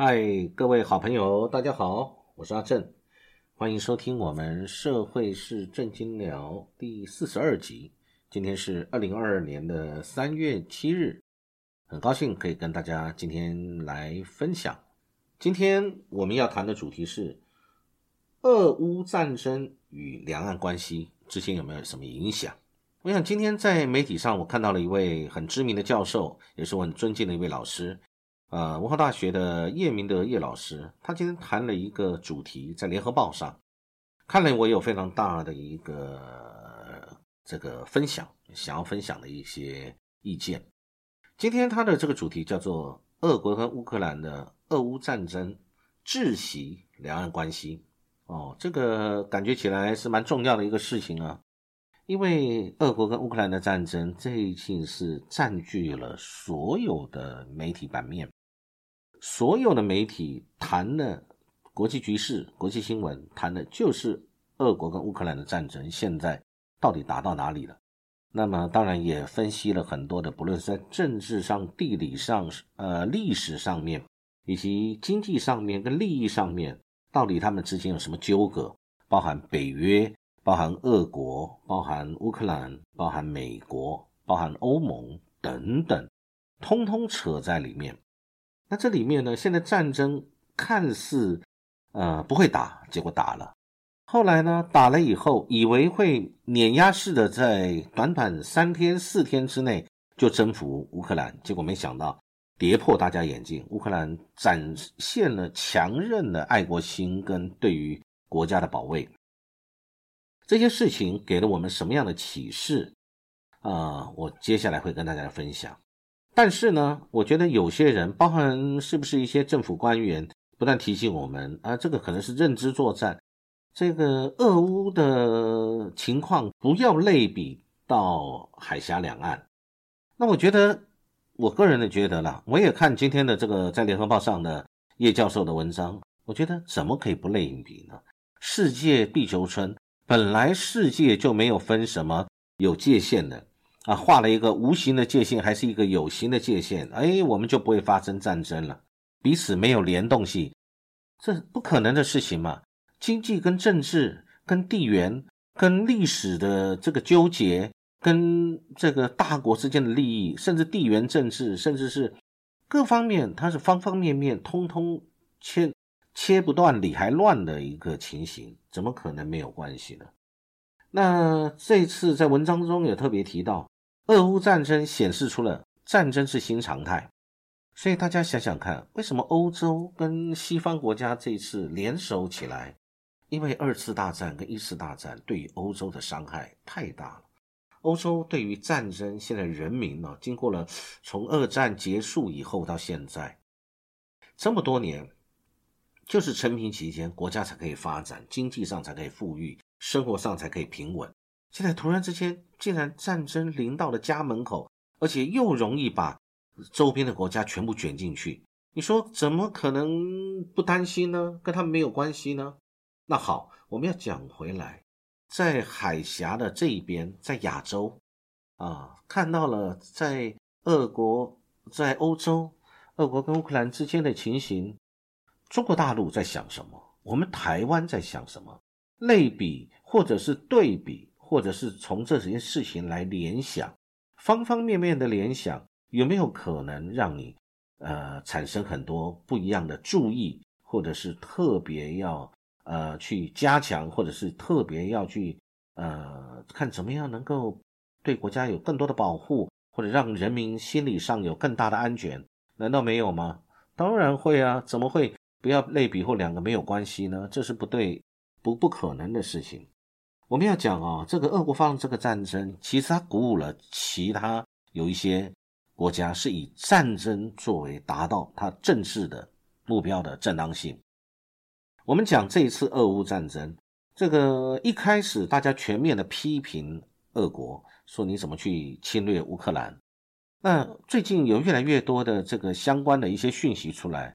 嗨，各位好朋友，大家好，我是阿正，欢迎收听我们社会是正经聊第四十二集。今天是二零二二年的三月七日，很高兴可以跟大家今天来分享。今天我们要谈的主题是俄乌战争与两岸关系之间有没有什么影响？我想今天在媒体上，我看到了一位很知名的教授，也是我很尊敬的一位老师。呃，文化大学的叶明德叶老师，他今天谈了一个主题，在联合报上，看了我有非常大的一个这个分享，想要分享的一些意见。今天他的这个主题叫做“俄国跟乌克兰的俄乌战争窒息两岸关系”。哦，这个感觉起来是蛮重要的一个事情啊，因为俄国跟乌克兰的战争最近是占据了所有的媒体版面。所有的媒体谈的国际局势、国际新闻，谈的就是俄国跟乌克兰的战争，现在到底打到哪里了？那么当然也分析了很多的，不论是在政治上、地理上、呃历史上面，以及经济上面跟利益上面，到底他们之间有什么纠葛？包含北约、包含俄国、包含乌克兰、包含美国、包含欧盟等等，通通扯在里面。那这里面呢？现在战争看似呃不会打，结果打了。后来呢，打了以后，以为会碾压式的在短短三天四天之内就征服乌克兰，结果没想到跌破大家眼镜。乌克兰展现了强韧的爱国心跟对于国家的保卫。这些事情给了我们什么样的启示？啊，我接下来会跟大家分享。但是呢，我觉得有些人，包含是不是一些政府官员，不断提醒我们啊，这个可能是认知作战，这个俄乌的情况不要类比到海峡两岸。那我觉得，我个人的觉得啦，我也看今天的这个在联合报上的叶教授的文章，我觉得怎么可以不类比呢？世界地球村本来世界就没有分什么有界限的。啊，画了一个无形的界限，还是一个有形的界限？哎，我们就不会发生战争了，彼此没有联动性，这不可能的事情嘛。经济跟政治、跟地缘、跟历史的这个纠结，跟这个大国之间的利益，甚至地缘政治，甚至是各方面，它是方方面面通通切切不断、理还乱的一个情形，怎么可能没有关系呢？那这次在文章中也特别提到。俄乌战争显示出了战争是新常态，所以大家想想看，为什么欧洲跟西方国家这次联手起来？因为二次大战跟一次大战对于欧洲的伤害太大了。欧洲对于战争，现在人民呢，经过了从二战结束以后到现在这么多年，就是成平期间，国家才可以发展，经济上才可以富裕，生活上才可以平稳。现在突然之间，竟然战争临到了家门口，而且又容易把周边的国家全部卷进去。你说怎么可能不担心呢？跟他们没有关系呢？那好，我们要讲回来，在海峡的这一边，在亚洲啊，看到了在俄国在欧洲，俄国跟乌克兰之间的情形，中国大陆在想什么？我们台湾在想什么？类比或者是对比？或者是从这件事情来联想，方方面面的联想，有没有可能让你呃产生很多不一样的注意，或者是特别要呃去加强，或者是特别要去呃看怎么样能够对国家有更多的保护，或者让人民心理上有更大的安全？难道没有吗？当然会啊！怎么会不要类比或两个没有关系呢？这是不对，不不可能的事情。我们要讲啊，这个俄国发动这个战争，其实它鼓舞了其他有一些国家是以战争作为达到它政治的目标的正当性。我们讲这一次俄乌战争，这个一开始大家全面的批评俄国，说你怎么去侵略乌克兰？那最近有越来越多的这个相关的一些讯息出来，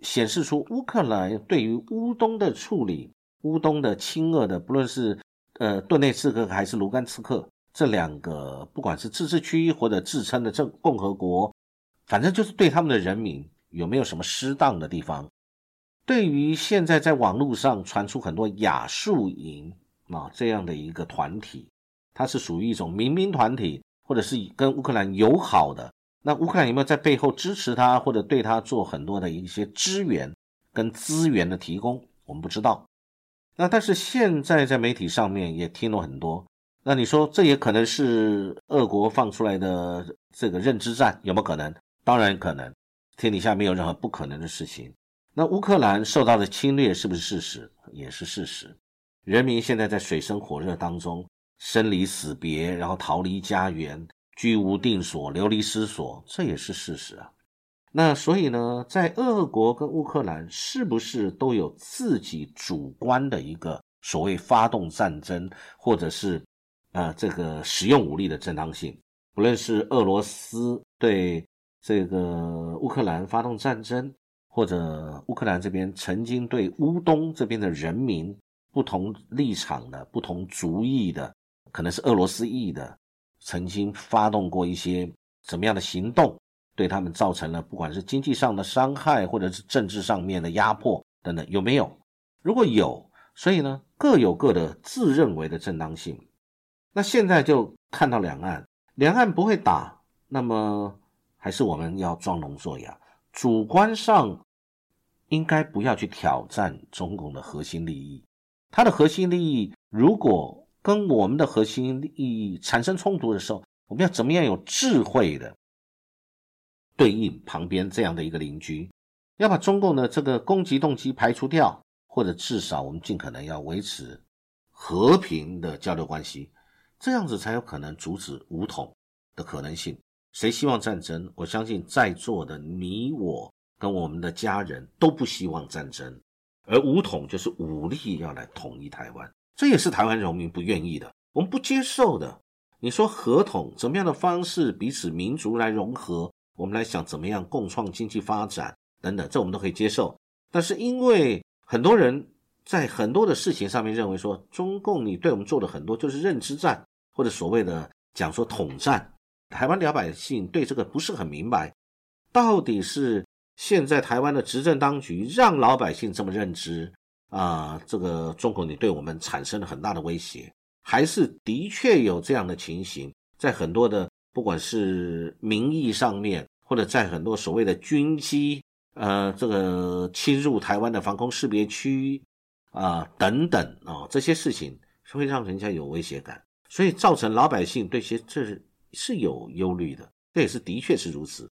显示出乌克兰对于乌东的处理，乌东的亲俄的，不论是呃，顿内茨克还是卢甘茨克这两个，不管是自治区或者自称的政共和国，反正就是对他们的人民有没有什么失当的地方？对于现在在网络上传出很多亚速营啊这样的一个团体，它是属于一种民兵团体，或者是跟乌克兰友好的。那乌克兰有没有在背后支持他，或者对他做很多的一些支援跟资源的提供？我们不知道。那但是现在在媒体上面也听了很多。那你说这也可能是俄国放出来的这个认知战，有没有可能？当然可能。天底下没有任何不可能的事情。那乌克兰受到的侵略是不是事实？也是事实。人民现在在水深火热当中，生离死别，然后逃离家园，居无定所，流离失所，这也是事实啊。那所以呢，在俄国跟乌克兰是不是都有自己主观的一个所谓发动战争，或者是呃这个使用武力的正当性？不论是俄罗斯对这个乌克兰发动战争。或者乌克兰这边曾经对乌东这边的人民不同立场的、不同族裔的，可能是俄罗斯裔的，曾经发动过一些怎么样的行动，对他们造成了不管是经济上的伤害，或者是政治上面的压迫等等，有没有？如果有，所以呢各有各的自认为的正当性。那现在就看到两岸，两岸不会打，那么还是我们要装聋作哑。主观上应该不要去挑战中共的核心利益，它的核心利益如果跟我们的核心利益产生冲突的时候，我们要怎么样有智慧的对应旁边这样的一个邻居，要把中共的这个攻击动机排除掉，或者至少我们尽可能要维持和平的交流关系，这样子才有可能阻止武统的可能性。谁希望战争？我相信在座的你我跟我们的家人都不希望战争，而武统就是武力要来统一台湾，这也是台湾人民不愿意的，我们不接受的。你说合统怎么样的方式，彼此民族来融合，我们来想怎么样共创经济发展等等，这我们都可以接受。但是因为很多人在很多的事情上面认为说，中共你对我们做的很多就是认知战，或者所谓的讲说统战。台湾老百姓对这个不是很明白，到底是现在台湾的执政当局让老百姓这么认知啊？这个中国你对我们产生了很大的威胁，还是的确有这样的情形？在很多的不管是民意上面，或者在很多所谓的军机呃这个侵入台湾的防空识别区啊等等啊这些事情是，会让人家有威胁感，所以造成老百姓对些这是。是有忧虑的，这也是的确是如此。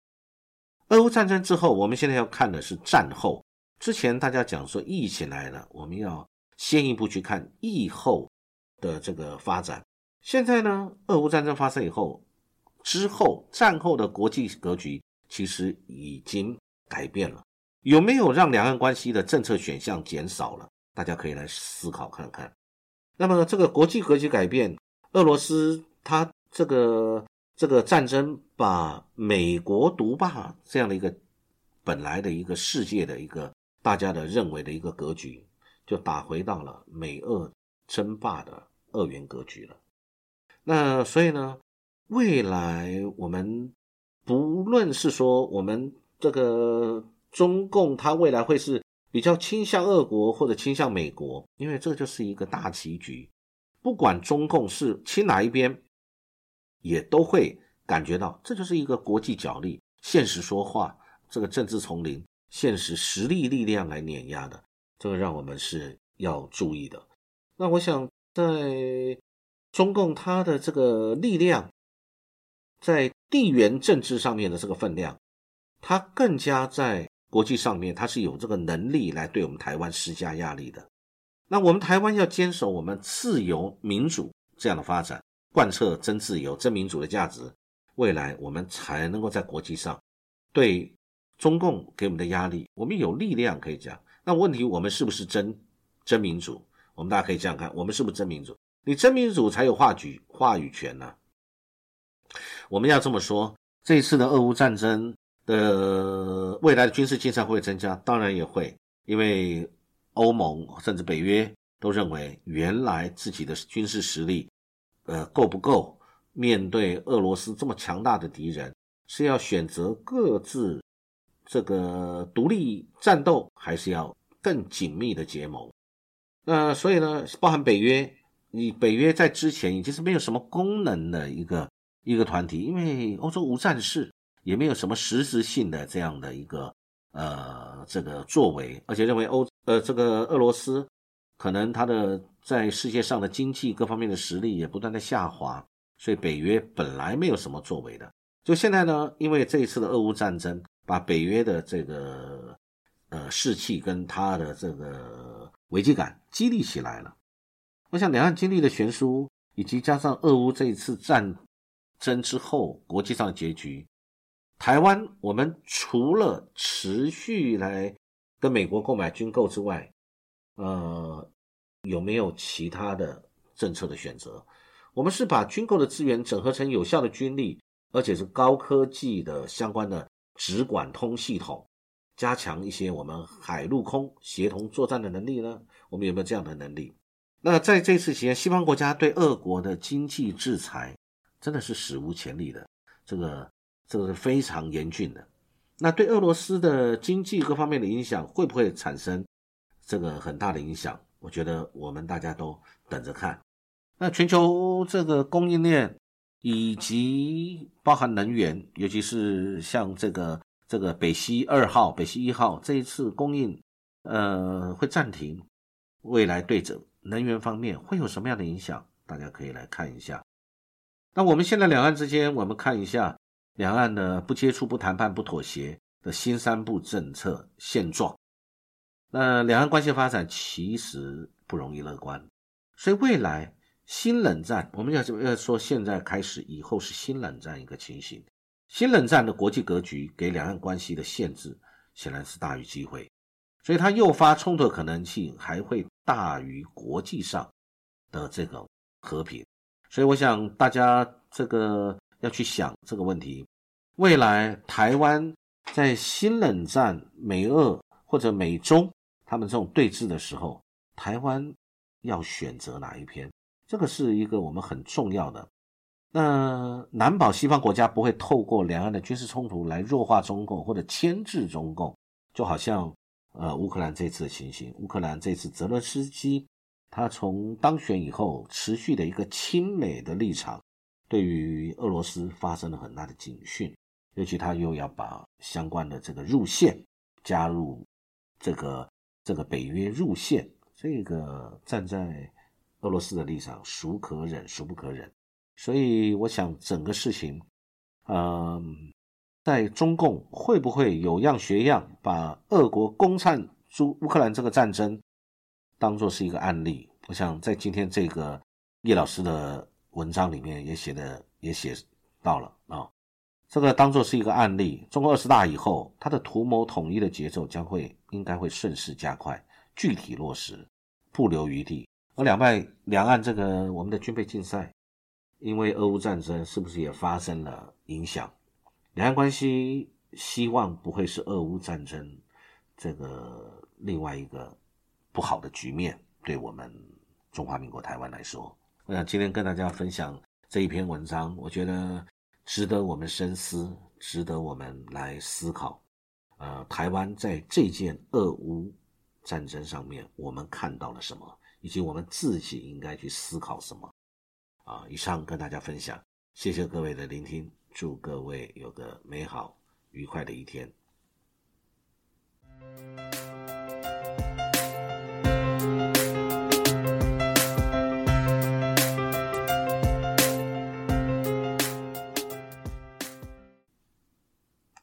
俄乌战争之后，我们现在要看的是战后。之前大家讲说疫情来了，我们要先一步去看疫后的这个发展。现在呢，俄乌战争发生以后，之后战后的国际格局其实已经改变了。有没有让两岸关系的政策选项减少了？大家可以来思考看看。那么这个国际格局改变，俄罗斯它。这个这个战争把美国独霸这样的一个本来的一个世界的一个大家的认为的一个格局，就打回到了美俄争霸的二元格局了。那所以呢，未来我们不论是说我们这个中共，它未来会是比较倾向俄国或者倾向美国，因为这就是一个大棋局，不管中共是亲哪一边。也都会感觉到，这就是一个国际角力，现实说话，这个政治丛林，现实实力力量来碾压的，这个让我们是要注意的。那我想，在中共它的这个力量，在地缘政治上面的这个分量，它更加在国际上面，它是有这个能力来对我们台湾施加压力的。那我们台湾要坚守我们自由民主这样的发展。贯彻真自由、真民主的价值，未来我们才能够在国际上对中共给我们的压力，我们有力量可以讲。那问题，我们是不是真真民主？我们大家可以这样看，我们是不是真民主？你真民主才有话语话语权呢。我们要这么说，这一次的俄乌战争的未来的军事竞赛会增加，当然也会，因为欧盟甚至北约都认为，原来自己的军事实力。呃，够不够面对俄罗斯这么强大的敌人？是要选择各自这个独立战斗，还是要更紧密的结盟。那所以呢，包含北约，你北约在之前已经是没有什么功能的一个一个团体，因为欧洲无战事，也没有什么实质性的这样的一个呃这个作为，而且认为欧呃这个俄罗斯可能它的在世界上的经济各方面的实力也不断的下滑，所以北约本来没有什么作为的。就现在呢，因为这一次的俄乌战争，把北约的这个呃士气跟他的这个危机感激励起来了。我想两岸经历的悬殊，以及加上俄乌这一次战争之后国际上的结局，台湾我们除了持续来跟美国购买军购之外，呃，有没有其他的政策的选择？我们是把军购的资源整合成有效的军力。而且是高科技的相关的直管通系统，加强一些我们海陆空协同作战的能力呢？我们有没有这样的能力？那在这次期间，西方国家对俄国的经济制裁真的是史无前例的，这个这个是非常严峻的。那对俄罗斯的经济各方面的影响会不会产生这个很大的影响？我觉得我们大家都等着看。那全球这个供应链。以及包含能源，尤其是像这个这个北溪二号、北溪一号这一次供应，呃，会暂停。未来对着能源方面会有什么样的影响？大家可以来看一下。那我们现在两岸之间，我们看一下两岸的不接触、不谈判、不妥协的新三步政策现状。那两岸关系发展其实不容易乐观，所以未来。新冷战，我们要要说，现在开始以后是新冷战一个情形。新冷战的国际格局给两岸关系的限制显然是大于机会，所以它诱发冲突的可能性还会大于国际上的这个和平。所以我想大家这个要去想这个问题：未来台湾在新冷战美俄或者美中他们这种对峙的时候，台湾要选择哪一边？这个是一个我们很重要的，那难保西方国家不会透过两岸的军事冲突来弱化中共或者牵制中共，就好像呃乌克兰这次的情形，乌克兰这次泽伦斯基他从当选以后持续的一个亲美的立场，对于俄罗斯发生了很大的警讯，尤其他又要把相关的这个入线加入这个这个北约入线，这个站在。俄罗斯的立场孰可忍孰不可忍，所以我想整个事情，嗯，在中共会不会有样学样，把俄国攻占乌乌克兰这个战争当做是一个案例？我想在今天这个叶老师的文章里面也写的也写到了啊，这个当做是一个案例。中国二十大以后，它的图谋统一的节奏将会应该会顺势加快，具体落实，不留余地。而两败两岸这个我们的军备竞赛，因为俄乌战争是不是也发生了影响？两岸关系希望不会是俄乌战争这个另外一个不好的局面，对我们中华民国台湾来说，我想今天跟大家分享这一篇文章，我觉得值得我们深思，值得我们来思考。呃，台湾在这件俄乌战争上面，我们看到了什么？以及我们自己应该去思考什么啊？以上跟大家分享，谢谢各位的聆听，祝各位有个美好愉快的一天。